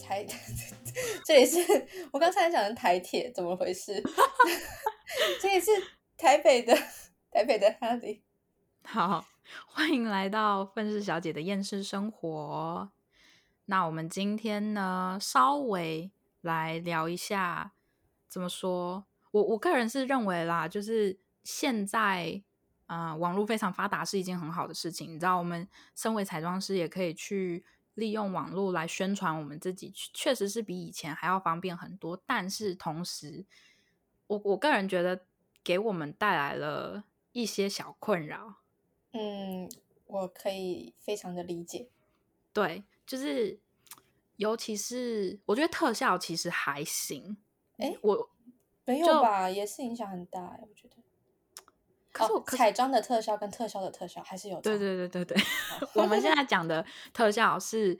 台，这里是我刚才讲的台铁，怎么回事？这里是台北的台北的哈利。好，欢迎来到愤世小姐的厌世生活。那我们今天呢，稍微来聊一下，怎么说？我我个人是认为啦，就是现在。啊，网络非常发达是一件很好的事情。你知道，我们身为彩妆师也可以去利用网络来宣传我们自己，确实是比以前还要方便很多。但是同时，我我个人觉得给我们带来了一些小困扰。嗯，我可以非常的理解。对，就是尤其是我觉得特效其实还行。哎，我没有吧？也是影响很大，我觉得。可是我彩妆的特效跟特效的特效还是有对对对对对。我们现 在讲的特效是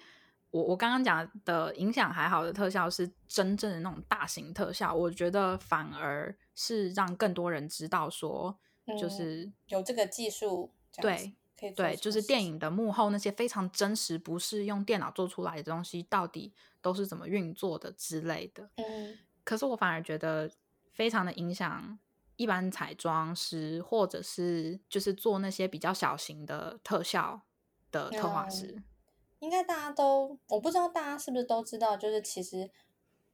我我刚刚讲的影响还好的特效是真正的那种大型特效，我觉得反而是让更多人知道说，就是有这个技术，对，可以对，就是电影的幕后那些非常真实，不是用电脑做出来的东西，到底都是怎么运作的之类的。嗯，可是我反而觉得非常的影响。一般彩妆师，或者是就是做那些比较小型的特效的特化师，应该大家都，我不知道大家是不是都知道，就是其实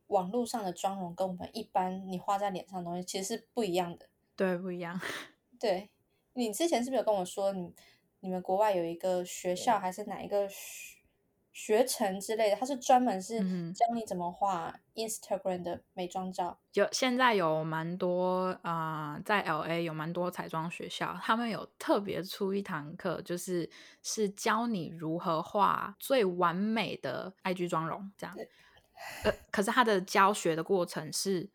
网络上的妆容跟我们一般你画在脸上的东西其实是不一样的。对，不一样。对，你之前是不是有跟我说，你你们国外有一个学校，还是哪一个？学成之类的，它是专门是教你怎么画 Instagram 的美妆照。有现在有蛮多啊，在 LA 有蛮多彩妆学校，他们有特别出一堂课，就是是教你如何画最完美的 IG 妆容这样。呃，可是他的教学的过程是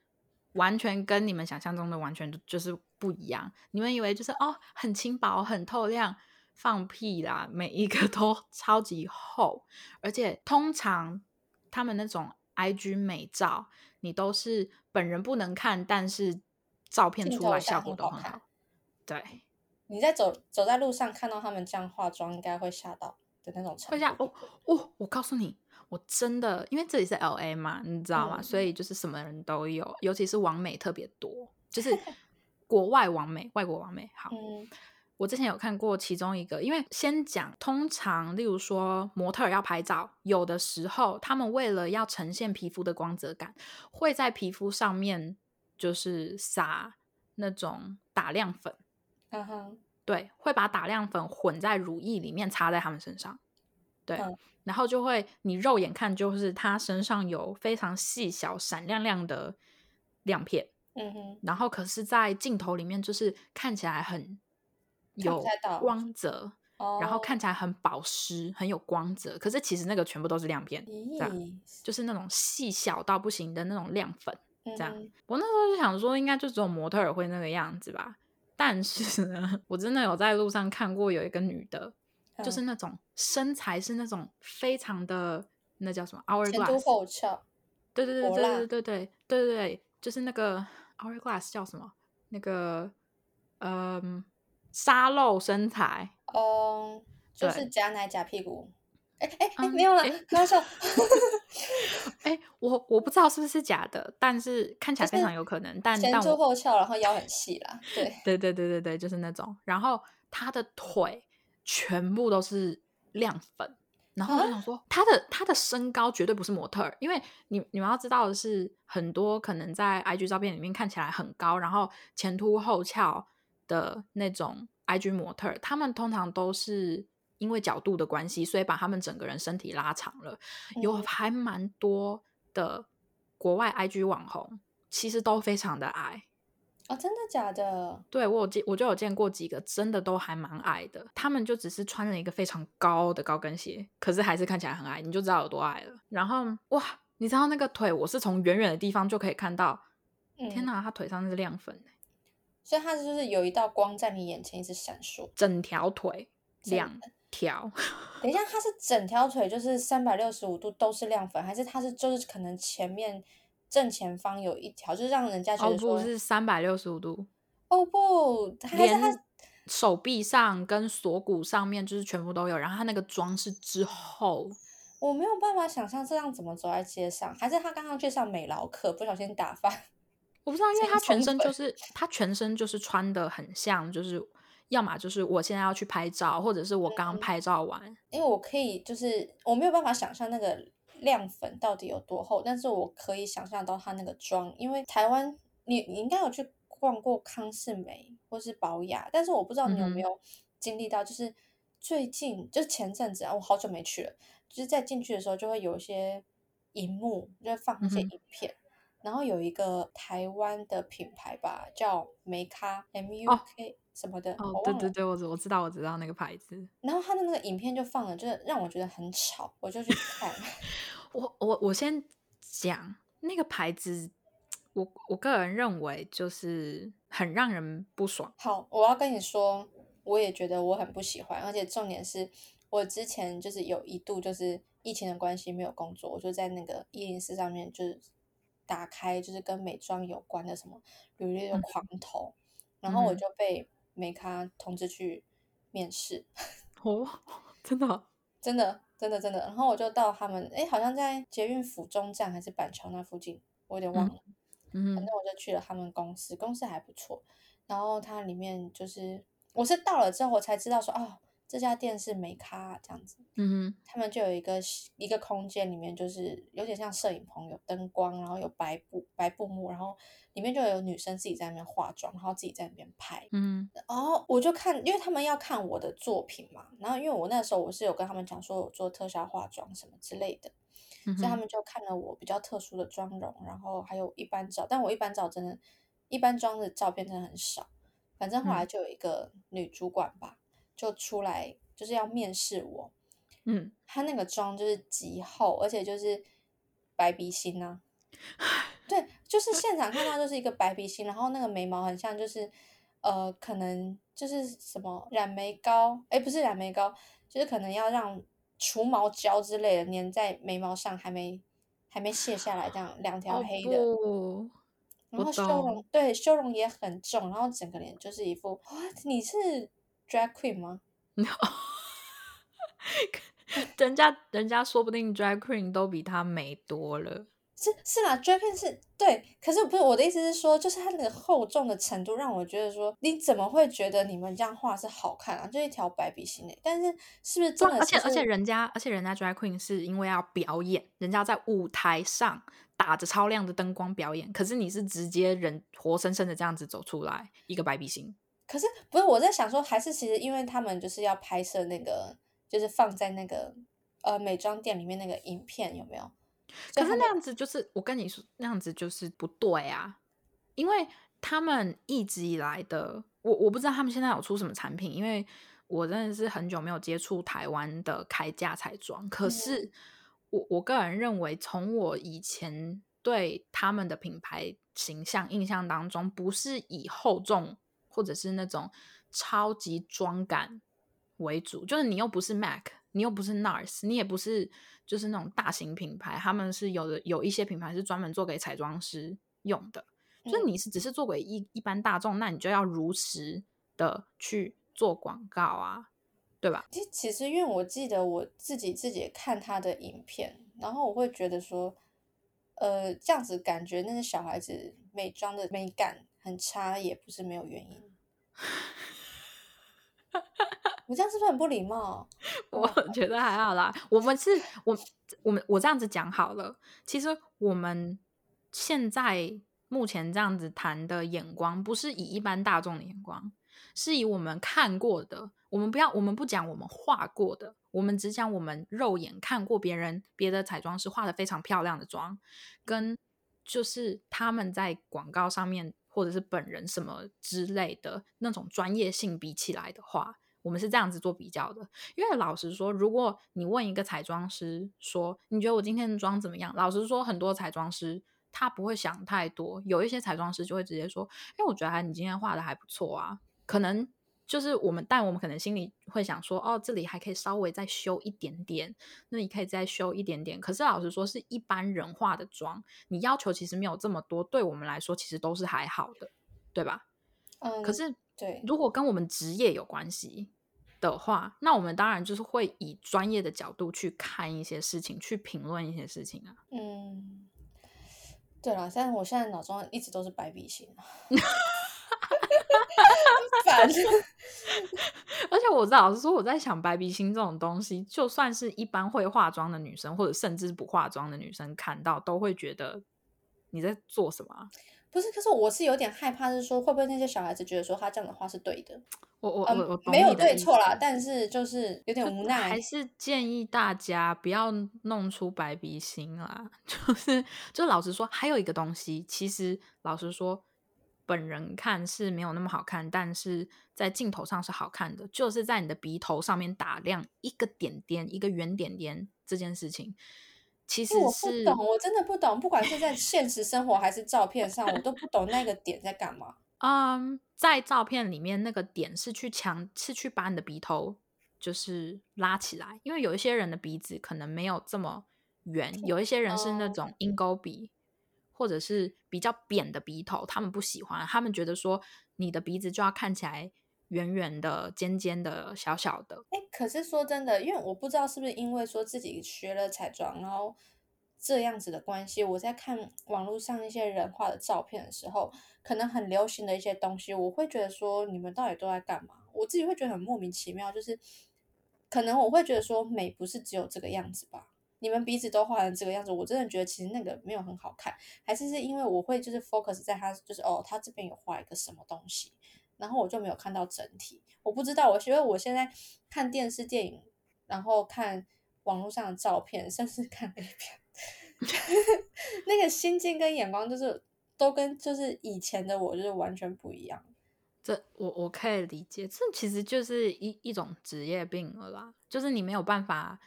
完全跟你们想象中的完全就是不一样。你们以为就是哦，很轻薄，很透亮。放屁啦！每一个 都超级厚，而且通常他们那种 IG 美照，你都是本人不能看，但是照片出来效果都很好。对，你在走走在路上看到他们这样化妆，应该会吓到的那种程度。会吓哦哦！我告诉你，我真的因为这里是 LA 嘛，你知道吗？所以就是什么人都有，尤其是网美特别多，就是国外网美、外国网美。好。我之前有看过其中一个，因为先讲，通常例如说模特要拍照，有的时候他们为了要呈现皮肤的光泽感，会在皮肤上面就是撒那种打亮粉，嗯哼，对，会把打亮粉混在乳液里面擦在他们身上，对，然后就会你肉眼看就是他身上有非常细小闪亮亮的亮片，嗯哼，然后可是，在镜头里面就是看起来很。有光泽，然后看起来很保湿，很有光泽。可是其实那个全部都是亮片，这样就是那种细小到不行的那种亮粉。这样，我那时候就想说，应该就只有模特儿会那个样子吧。但是呢，我真的有在路上看过有一个女的，就是那种身材是那种非常的那叫什么 hourglass 后翘，对对对对对对对对对对，就是那个 hourglass 叫什么？那个嗯。沙漏身材，哦，就是假奶假屁股，哎哎哎，没有了，开玩笑。哎，我我不知道是不是假的，但是看起来非常有可能。但前凸后翘，然后腰很细啦，对对对对对对，就是那种。然后他的腿全部都是亮粉，然后我想说，他的他的身高绝对不是模特，因为你你们要知道的是，很多可能在 IG 照片里面看起来很高，然后前凸后翘。的那种 IG 模特，他们通常都是因为角度的关系，所以把他们整个人身体拉长了。有还蛮多的国外 IG 网红，其实都非常的矮哦，真的假的？对我有见，我就有见过几个，真的都还蛮矮的。他们就只是穿了一个非常高的高跟鞋，可是还是看起来很矮，你就知道有多矮了。然后哇，你知道那个腿，我是从远远的地方就可以看到，天哪，他腿上是亮粉所以它就是有一道光在你眼前一直闪烁，整条腿两条。等一下，它是整条腿就是三百六十五度都是亮粉，还是它是就是可能前面正前方有一条，就是让人家觉得说是三百六十五度。哦不，连手臂上跟锁骨上面就是全部都有，然后它那个妆是之后我没有办法想象这样怎么走在街上，还是他刚刚去上美劳课，不小心打翻。我不知道，因为他全身就是他全身就是穿的很像，就是要么就是我现在要去拍照，或者是我刚拍照完。因为我可以就是我没有办法想象那个亮粉到底有多厚，但是我可以想象到他那个妆，因为台湾你你应该有去逛过康士美或是宝雅，但是我不知道你有没有经历到，就是最近就是前阵子啊，我好久没去了，就是在进去的时候就会有一些荧幕，就会放一些影片。然后有一个台湾的品牌吧，叫梅咖 M U K 什么的，哦，对对对，我我知道我知道那个牌子。然后他的那个影片就放了，就是让我觉得很吵，我就去看。我我我先讲那个牌子，我我个人认为就是很让人不爽。好，我要跟你说，我也觉得我很不喜欢，而且重点是我之前就是有一度就是疫情的关系没有工作，我就在那个一零四上面就是。打开就是跟美妆有关的什么履历的狂投，然后我就被美咖通知去面试。哦，真的，真的，真的，真的。然后我就到他们，哎，好像在捷运府中站还是板桥那附近，我有点忘了。嗯，反正我就去了他们公司，公司还不错。然后它里面就是，我是到了之后我才知道说，哦。这家店是美咖这样子，嗯哼，他们就有一个一个空间，里面就是有点像摄影棚，有灯光，然后有白布白布幕，然后里面就有女生自己在那边化妆，然后自己在那边拍，嗯，然后我就看，因为他们要看我的作品嘛，然后因为我那时候我是有跟他们讲说我做特效化妆什么之类的，所以他们就看了我比较特殊的妆容，然后还有一般照，但我一般照真的，一般妆的照片真的很少，反正后来就有一个女主管吧。就出来就是要面试我，嗯，他那个妆就是极厚，而且就是白鼻心啊，对，就是现场看到就是一个白鼻心，然后那个眉毛很像就是呃，可能就是什么染眉膏，哎，不是染眉膏，就是可能要让除毛胶之类的粘在眉毛上，还没还没卸下来，这样两条黑的，然后修容对修容也很重，然后整个脸就是一副哇，你是。Drag Queen 吗？人家人家说不定 Drag Queen 都比她美多了。是是啦，Drag Queen 是对，可是不是我的意思是说，就是它那个厚重的程度，让我觉得说，你怎么会觉得你们这样画是好看啊？就一条白笔芯诶，但是是不是真的？而且而且人家而且人家 Drag Queen 是因为要表演，人家在舞台上打着超亮的灯光表演，可是你是直接人活生生的这样子走出来一个白笔心。可是不是我在想说，还是其实因为他们就是要拍摄那个，就是放在那个呃美妆店里面那个影片有没有？可是那样子就是我跟你说那样子就是不对啊，因为他们一直以来的我我不知道他们现在有出什么产品，因为我真的是很久没有接触台湾的开价彩妆。可是我我个人认为，从我以前对他们的品牌形象印象当中，不是以厚重。或者是那种超级妆感为主，就是你又不是 MAC，你又不是 NARS，你也不是就是那种大型品牌，他们是有的有一些品牌是专门做给彩妆师用的，就是你是只是做给一一般大众，那你就要如实的去做广告啊，对吧？其其实因为我记得我自己自己看他的影片，然后我会觉得说，呃，这样子感觉那些小孩子美妆的美感。很差也不是没有原因，我这样是不是很不礼貌？我觉得还好啦。我们是我我们我这样子讲好了。其实我们现在目前这样子谈的眼光，不是以一般大众的眼光，是以我们看过的。我们不要，我们不讲我们画过的，我们只讲我们肉眼看过别人别的彩妆师画的非常漂亮的妆，跟就是他们在广告上面。或者是本人什么之类的那种专业性比起来的话，我们是这样子做比较的。因为老实说，如果你问一个彩妆师说你觉得我今天的妆怎么样，老实说，很多彩妆师他不会想太多，有一些彩妆师就会直接说，哎，我觉得你今天画的还不错啊，可能。就是我们，但我们可能心里会想说，哦，这里还可以稍微再修一点点，那你可以再修一点点。可是老实说，是一般人化的妆，你要求其实没有这么多，对我们来说其实都是还好的，对吧？嗯。可是，对，如果跟我们职业有关系的话，那我们当然就是会以专业的角度去看一些事情，去评论一些事情啊。嗯，对了，但是我现在脑中一直都是白笔星啊。烦。而且我老实说，我在想白鼻星这种东西，就算是一般会化妆的女生，或者甚至不化妆的女生看到，都会觉得你在做什么？不是，可是我是有点害怕，是说会不会那些小孩子觉得说他这样的话是对的？我我我没有对错啦，但是就是有点无奈。还是建议大家不要弄出白鼻星啦。就是就老实说，还有一个东西，其实老实说。本人看是没有那么好看，但是在镜头上是好看的。就是在你的鼻头上面打亮一个点点，一个圆点点这件事情，其实我不懂，我真的不懂。不管是在现实生活还是照片上，我都不懂那个点在干嘛。嗯，在照片里面那个点是去强，是去把你的鼻头就是拉起来，因为有一些人的鼻子可能没有这么圆，有一些人是那种鹰钩鼻。或者是比较扁的鼻头，他们不喜欢，他们觉得说你的鼻子就要看起来圆圆的、尖尖的、小小的。哎，可是说真的，因为我不知道是不是因为说自己学了彩妆，然后这样子的关系，我在看网络上一些人画的照片的时候，可能很流行的一些东西，我会觉得说你们到底都在干嘛？我自己会觉得很莫名其妙，就是可能我会觉得说美不是只有这个样子吧。你们鼻子都画成这个样子，我真的觉得其实那个没有很好看，还是是因为我会就是 focus 在他就是哦，他这边有画一个什么东西，然后我就没有看到整体。我不知道，我觉得我现在看电视、电影，然后看网络上的照片，甚至看 A 片，那个心境跟眼光就是都跟就是以前的我就是完全不一样。这我我可以理解，这其实就是一一种职业病了啦，就是你没有办法。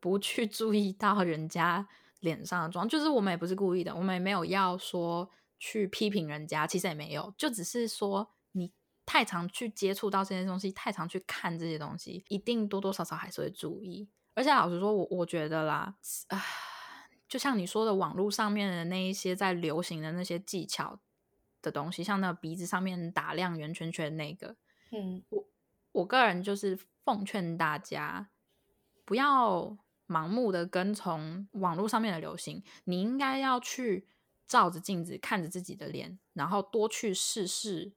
不去注意到人家脸上的妆，就是我们也不是故意的，我们也没有要说去批评人家，其实也没有，就只是说你太常去接触到这些东西，太常去看这些东西，一定多多少少还是会注意。而且老实说，我我觉得啦，啊，就像你说的，网络上面的那一些在流行的那些技巧的东西，像那鼻子上面打亮圆圈圈那个，嗯，我我个人就是奉劝大家不要。盲目的跟从网络上面的流行，你应该要去照着镜子看着自己的脸，然后多去试试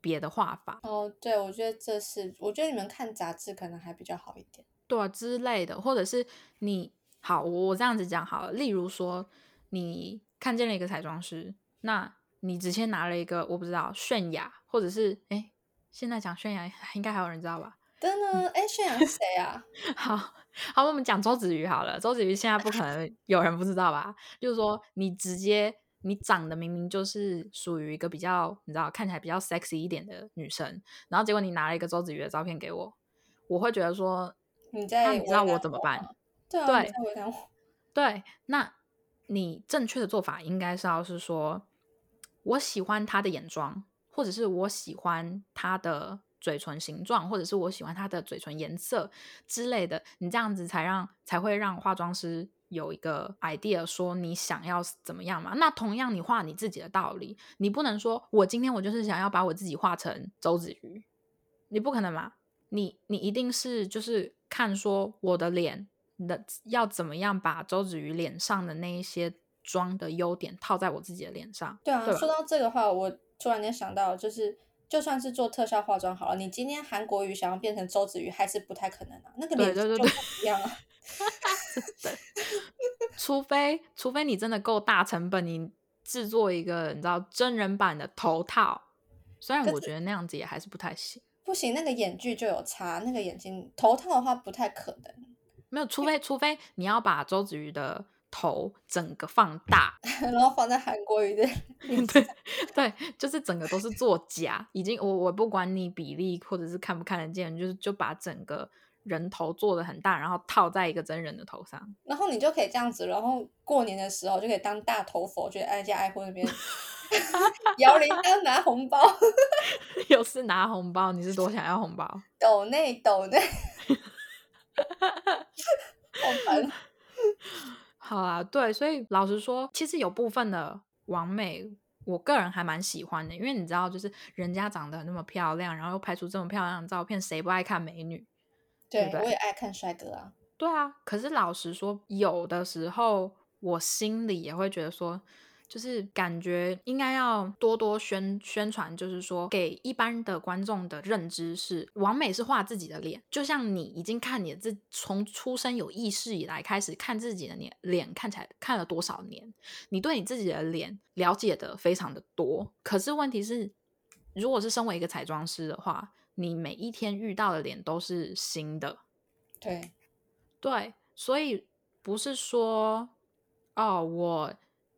别的画法。哦，对，我觉得这是，我觉得你们看杂志可能还比较好一点，对啊之类的，或者是你好，我这样子讲好了。例如说，你看见了一个彩妆师，那你直接拿了一个我不知道泫雅，或者是哎，现在讲泫雅应该还有人知道吧？真的？哎，泫雅是谁啊？好。好，我们讲周子瑜好了。周子瑜现在不可能有人不知道吧？就是说，你直接你长得明明就是属于一个比较，你知道看起来比较 sexy 一点的女生，然后结果你拿了一个周子瑜的照片给我，我会觉得说，你在你知道我怎么办？对对，对，那你正确的做法应该是要是说，我喜欢他的眼妆，或者是我喜欢他的。嘴唇形状，或者是我喜欢它的嘴唇颜色之类的，你这样子才让才会让化妆师有一个 idea，说你想要怎么样嘛？那同样，你画你自己的道理，你不能说我今天我就是想要把我自己画成周子瑜，你不可能嘛？你你一定是就是看说我的脸的要怎么样把周子瑜脸上的那一些妆的优点套在我自己的脸上。对啊，说到这个话，我突然间想到就是。就算是做特效化妆好了，你今天韩国瑜想要变成周子瑜还是不太可能啊，那个脸就不一样啊。除非除非你真的够大成本，你制作一个你知道真人版的头套，虽然我觉得那样子也还是不太行。不行，那个眼距就有差，那个眼睛头套的话不太可能。没有，除非除非你要把周子瑜的。头整个放大，然后放在韩国语的，对 对，就是整个都是作假，已经我我不管你比例或者是看不看得见，就是就把整个人头做的很大，然后套在一个真人的头上，然后你就可以这样子，然后过年的时候就可以当大头佛，去挨家挨户那边摇铃铛拿红包，有事拿红包，你是多想要红包？抖内抖内，好烦。好啊，对，所以老实说，其实有部分的完美，我个人还蛮喜欢的，因为你知道，就是人家长得那么漂亮，然后又拍出这么漂亮的照片，谁不爱看美女？对对对？我也爱看帅哥啊。对啊，可是老实说，有的时候我心里也会觉得说。就是感觉应该要多多宣宣传，就是说给一般的观众的认知是，王美是画自己的脸，就像你已经看你自从出生有意识以来开始看自己的脸，脸看起来看了多少年，你对你自己的脸了解的非常的多。可是问题是，如果是身为一个彩妆师的话，你每一天遇到的脸都是新的，对对，所以不是说哦我。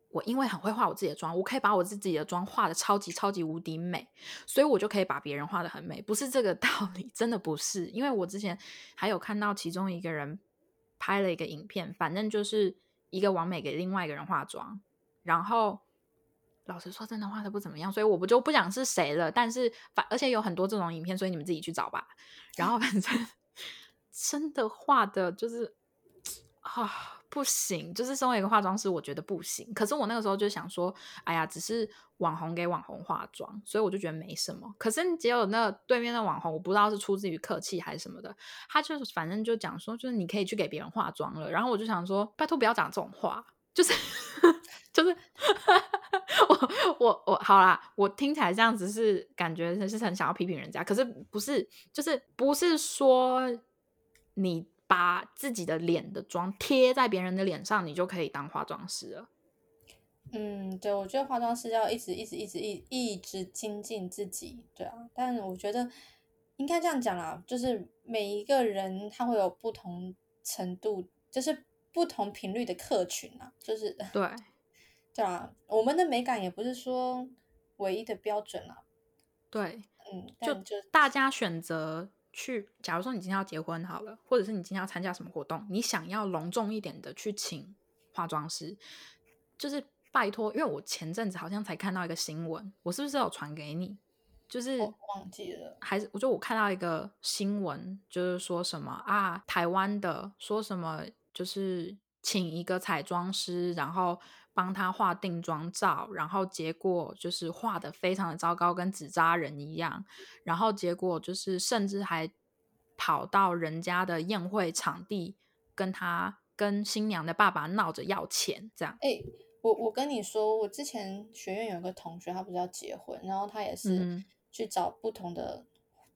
我因为很会画我自己的妆，我可以把我自己的妆画的超级超级无敌美，所以我就可以把别人画的很美，不是这个道理，真的不是。因为我之前还有看到其中一个人拍了一个影片，反正就是一个完美给另外一个人化妆，然后老实说，真的画的不怎么样，所以我不就不讲是谁了。但是反而且有很多这种影片，所以你们自己去找吧。然后反正 真的画的就是啊。不行，就是身为一个化妆师，我觉得不行。可是我那个时候就想说，哎呀，只是网红给网红化妆，所以我就觉得没什么。可是结果那对面的网红，我不知道是出自于客气还是什么的，他就反正就讲说，就是你可以去给别人化妆了。然后我就想说，拜托不要讲这种话，就是 就是 我我我好啦，我听起来这样子是感觉是很想要批评人家，可是不是，就是不是说你。把自己的脸的妆贴在别人的脸上，你就可以当化妆师了。嗯，对，我觉得化妆师要一直一直一直一一直精进自己，对啊。但我觉得应该这样讲啦，就是每一个人他会有不同程度，就是不同频率的客群啊，就是对，对啊。我们的美感也不是说唯一的标准啊。对，嗯，就大家选择。去，假如说你今天要结婚好了，或者是你今天要参加什么活动，你想要隆重一点的去请化妆师，就是拜托，因为我前阵子好像才看到一个新闻，我是不是有传给你？就是忘记了，还是我就我看到一个新闻，就是说什么啊，台湾的说什么，就是请一个彩妆师，然后。帮他画定妆照，然后结果就是画的非常的糟糕，跟纸扎人一样。然后结果就是甚至还跑到人家的宴会场地，跟他跟新娘的爸爸闹着要钱，这样。哎，我我跟你说，我之前学院有一个同学，他不是要结婚，然后他也是去找不同的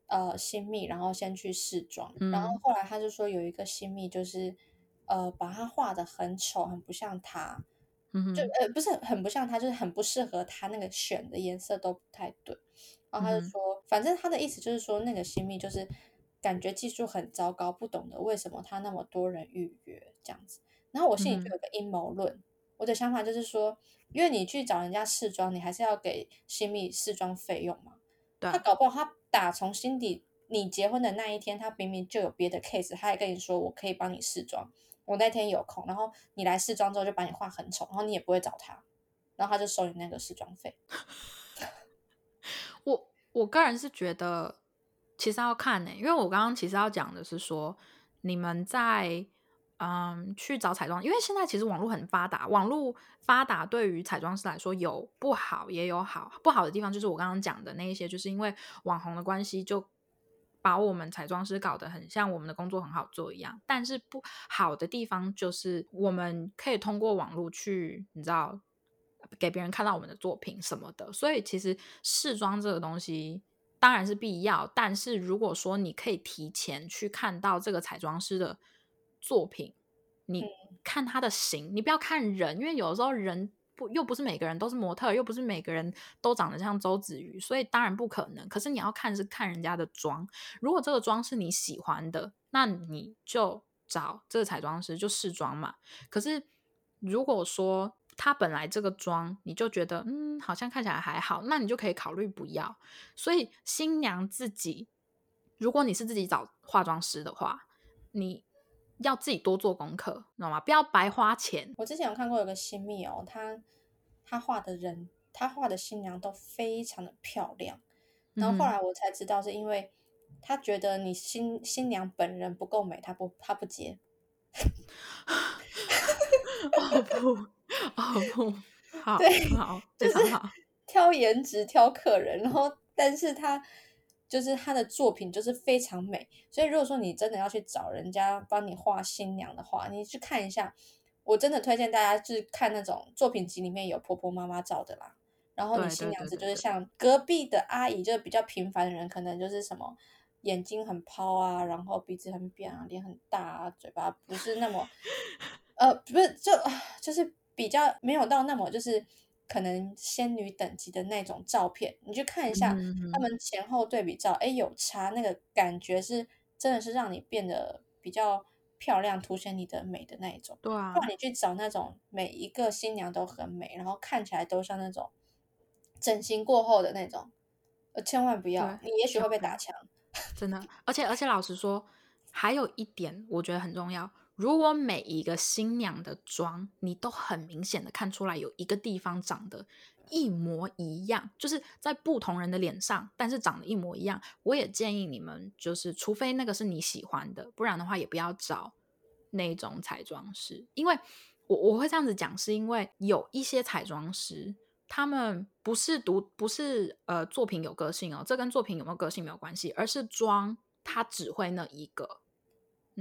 呃新密，然后先去试妆，然后后来他就说有一个新密就是呃把他画的很丑，很不像他。就呃不是很不像他，就是很不适合他那个选的颜色都不太对。然后他就说，反正他的意思就是说，那个新密就是感觉技术很糟糕，不懂得为什么他那么多人预约这样子。然后我心里就有个阴谋论，我的想法就是说，因为你去找人家试妆，你还是要给新密试妆费用嘛。他搞不好他打从心底，你结婚的那一天，他明明就有别的 case，他还跟你说我可以帮你试妆。我那天有空，然后你来试妆之后就把你画很丑，然后你也不会找他，然后他就收你那个试妆费。我我个人是觉得，其实要看呢，因为我刚刚其实要讲的是说，你们在嗯去找彩妆，因为现在其实网络很发达，网络发达对于彩妆师来说有不好也有好，不好的地方就是我刚刚讲的那一些，就是因为网红的关系就。把我们彩妆师搞得很像我们的工作很好做一样，但是不好的地方就是我们可以通过网络去，你知道，给别人看到我们的作品什么的。所以其实试妆这个东西当然是必要，但是如果说你可以提前去看到这个彩妆师的作品，你看他的型，你不要看人，因为有的时候人。又不是每个人都是模特，又不是每个人都长得像周子瑜，所以当然不可能。可是你要看是看人家的妆，如果这个妆是你喜欢的，那你就找这个彩妆师就试妆嘛。可是如果说他本来这个妆你就觉得嗯好像看起来还好，那你就可以考虑不要。所以新娘自己，如果你是自己找化妆师的话，你。要自己多做功课，知道吗？不要白花钱。我之前有看过有个新密哦，他他画的人，他画的新娘都非常的漂亮。然后后来我才知道，是因为他觉得你新新娘本人不够美，他不他不接。哦不，哦不，好，对，好，就是挑颜值挑客人，然后但是他就是他的作品就是非常美。所以如果说你真的要去找人家帮你画新娘的话，你去看一下。我真的推荐大家去看那种作品集里面有婆婆妈妈照的啦。然后你新娘子就是像隔壁的阿姨，就是比较平凡的人，可能就是什么眼睛很抛啊，然后鼻子很扁啊，脸很大啊，嘴巴不是那么，呃，不是就就是比较没有到那么就是可能仙女等级的那种照片，你去看一下他们前后对比照，哎，有差，那个感觉是真的是让你变得比较漂亮，凸显你的美的那一种。对啊，不然你去找那种每一个新娘都很美，然后看起来都像那种。整形过后的那种，呃，千万不要，你也许会被打枪。真的，而且而且，老实说，还有一点我觉得很重要。如果每一个新娘的妆，你都很明显的看出来有一个地方长得一模一样，就是在不同人的脸上，但是长得一模一样，我也建议你们，就是除非那个是你喜欢的，不然的话也不要找那种彩妆师。因为我我会这样子讲，是因为有一些彩妆师。他们不是独不是呃作品有个性哦，这跟作品有没有个性没有关系，而是妆他只会那一个，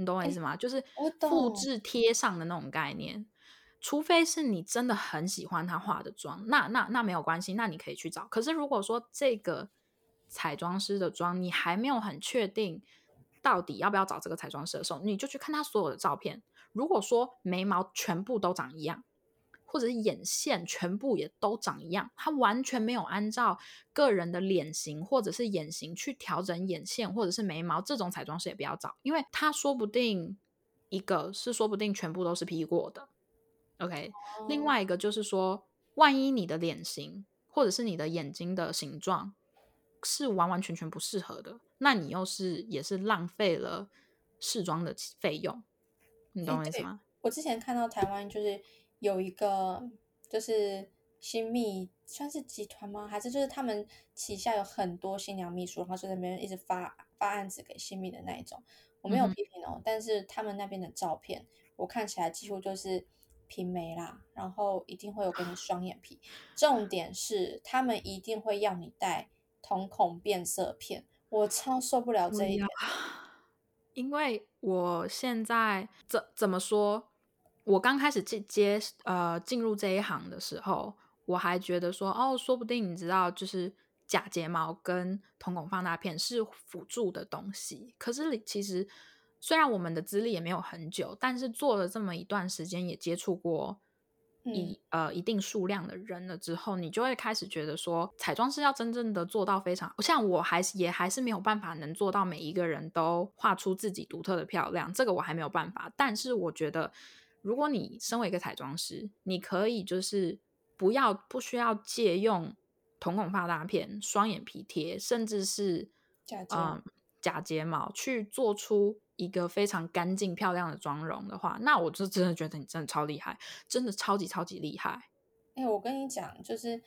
你懂我意思吗？就是复制贴上的那种概念。除非是你真的很喜欢他化的妆，那那那没有关系，那你可以去找。可是如果说这个彩妆师的妆你还没有很确定到底要不要找这个彩妆师的时候，你就去看他所有的照片。如果说眉毛全部都长一样。或者是眼线全部也都长一样，他完全没有按照个人的脸型或者是眼型去调整眼线或者是眉毛，这种彩妆师也不要找，因为他说不定一个是说不定全部都是 P 过的，OK。另外一个就是说，万一你的脸型或者是你的眼睛的形状是完完全全不适合的，那你又是也是浪费了试妆的费用，你懂我意思吗？我之前看到台湾就是。有一个就是新密，算是集团吗？还是就是他们旗下有很多新娘秘书，然后就在那边一直发发案子给新密的那一种。我没有批评哦，但是他们那边的照片，我看起来几乎就是平眉啦，然后一定会有给你双眼皮。重点是他们一定会要你戴瞳孔变色片，我超受不了这一点。因为我现在怎怎么说？我刚开始接接呃进入这一行的时候，我还觉得说哦，说不定你知道，就是假睫毛跟瞳孔放大片是辅助的东西。可是其实虽然我们的资历也没有很久，但是做了这么一段时间，也接触过一呃一定数量的人了之后，你就会开始觉得说，彩妆师要真正的做到非常像我还是也还是没有办法能做到每一个人都画出自己独特的漂亮，这个我还没有办法。但是我觉得。如果你身为一个彩妆师，你可以就是不要不需要借用瞳孔放大片、双眼皮贴，甚至是假睫假睫毛去做出一个非常干净漂亮的妆容的话，那我就真的觉得你真的超厉害，真的超级超级厉害。哎，我跟你讲，就是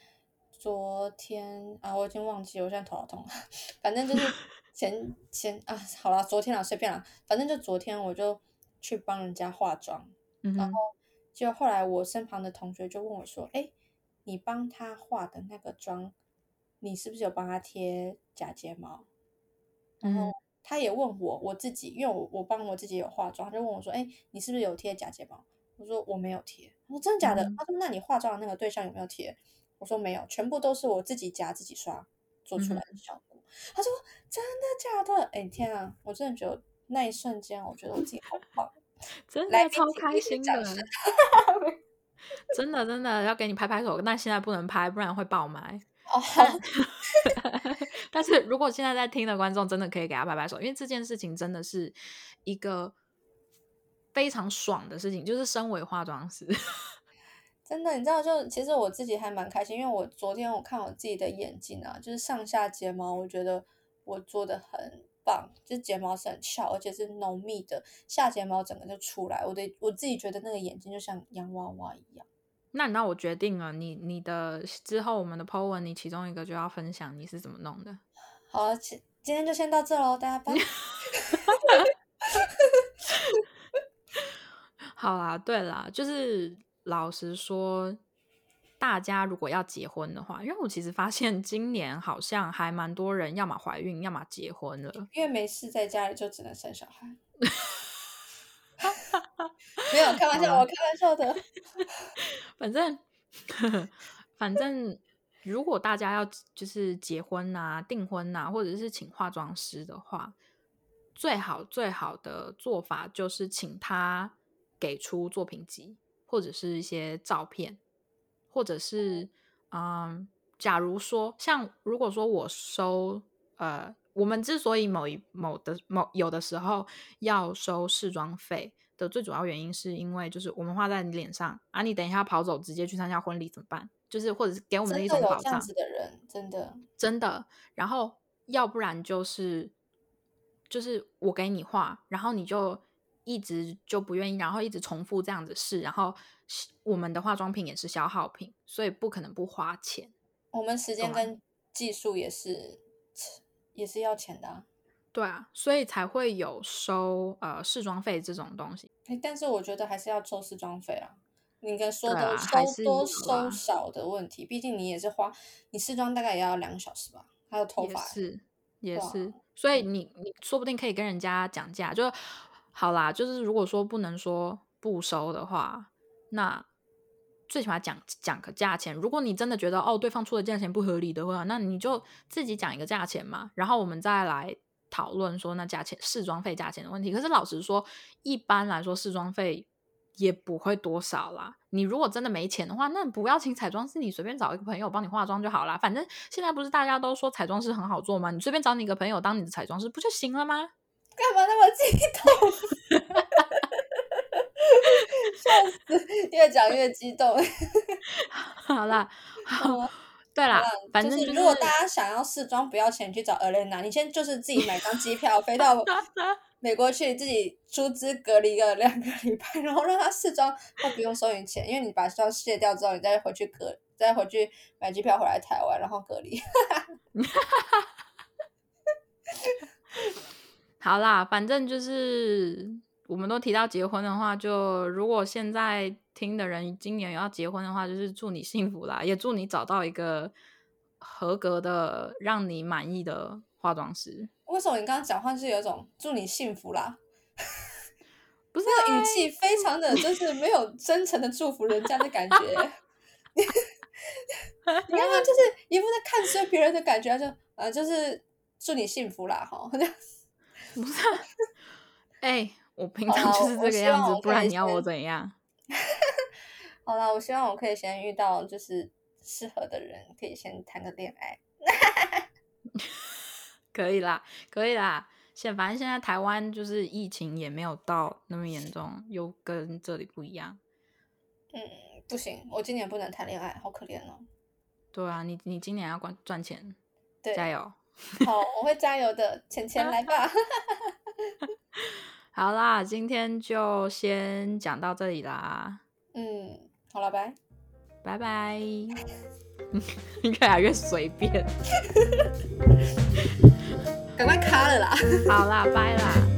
昨天啊，我已经忘记，我现在头好痛。反正就是 前前啊，好了，昨天啊，随便了，反正就昨天我就去帮人家化妆。然后，就后来我身旁的同学就问我说：“哎，你帮他化的那个妆，你是不是有帮他贴假睫毛？”然后他也问我我自己，因为我我帮我自己有化妆，他就问我说：“哎，你是不是有贴假睫毛？”我说：“我没有贴。”我说：“真的假的？”他说：“那你化妆的那个对象有没有贴？”我说：“没有，全部都是我自己夹自己刷做出来的效果。”他说：“真的假的？”哎天啊！我真的觉得那一瞬间，我觉得我自己好棒。真的超开心 的，真的真的要给你拍拍手，但现在不能拍，不然会爆麦。哦，但是如果现在在听的观众，真的可以给他拍拍手，因为这件事情真的是一个非常爽的事情。就是身为化妆师，真的，你知道，就其实我自己还蛮开心，因为我昨天我看我自己的眼睛啊，就是上下睫毛，我觉得我做的很。棒，就是睫毛是很翘，而且是浓密的，下睫毛整个就出来。我的我自己觉得那个眼睛就像洋娃娃一样。那那我决定了，你你的之后我们的 po 文，你其中一个就要分享你是怎么弄的。好，今今天就先到这喽，大家拜。好啦，对啦，就是老实说。大家如果要结婚的话，因为我其实发现今年好像还蛮多人要么怀孕，要么结婚了。因为没事在家里就只能生小孩。没有开玩笑，我开玩笑的。反正反正，如果大家要就是结婚啊、订婚啊，或者是请化妆师的话，最好最好的做法就是请他给出作品集或者是一些照片。或者是，嗯，假如说，像如果说我收，呃，我们之所以某一某的某有的时候要收试妆费的最主要原因，是因为就是我们画在你脸上啊，你等一下跑走直接去参加婚礼怎么办？就是或者是给我们的一种保障。这样子的人，真的真的。然后要不然就是就是我给你画，然后你就一直就不愿意，然后一直重复这样子试，然后。我们的化妆品也是消耗品，所以不可能不花钱。我们时间跟技术也是也是要钱的，对啊，所以才会有收呃试妆费这种东西。但是我觉得还是要收试妆费啊。你跟说的收多收少的问题，毕竟你也是花你试妆大概也要两个小时吧，还有头发是也是，所以你你说不定可以跟人家讲价，就好啦。就是如果说不能说不收的话。那最起码讲讲个价钱。如果你真的觉得哦对方出的价钱不合理的话，那你就自己讲一个价钱嘛，然后我们再来讨论说那价钱试妆费价钱的问题。可是老实说，一般来说试妆费也不会多少啦。你如果真的没钱的话，那不要请彩妆师，你随便找一个朋友帮你化妆就好啦。反正现在不是大家都说彩妆师很好做吗？你随便找你一个朋友当你的彩妆师不就行了吗？干嘛那么激动？笑死，越讲越激动。好啦，好，对啦，反正如果大家想要试妆不要钱，去找 Elena，你先就是自己买张机票飞到 美国去，自己出资隔离个两个礼拜，然后让他试妆，他不用收你钱，因为你把妆卸掉之后，你再回去隔，再回去买机票回来台湾，然后隔离。好啦，反正就是。我们都提到结婚的话，就如果现在听的人今年要结婚的话，就是祝你幸福啦，也祝你找到一个合格的、让你满意的化妆师。为什么你刚刚讲话是有一种祝你幸福啦？不是语气非常的，就是没有真诚的祝福人家的感觉。你刚刚就是一副在看衰别人的感觉，就呃，就是祝你幸福啦，哈。不是，哎。我平常就是这个样子，不然你要我怎样？好了，我希望我可以先遇到就是适合的人，可以先谈个恋爱。可以啦，可以啦。现反正现在台湾就是疫情也没有到那么严重，又跟这里不一样。嗯，不行，我今年不能谈恋爱，好可怜哦。对啊，你你今年要赚赚钱，对，加油。好，我会加油的，钱钱来吧。好啦，今天就先讲到这里啦。嗯，好了，拜拜拜。越来越随便，赶快卡了啦。好啦，拜啦。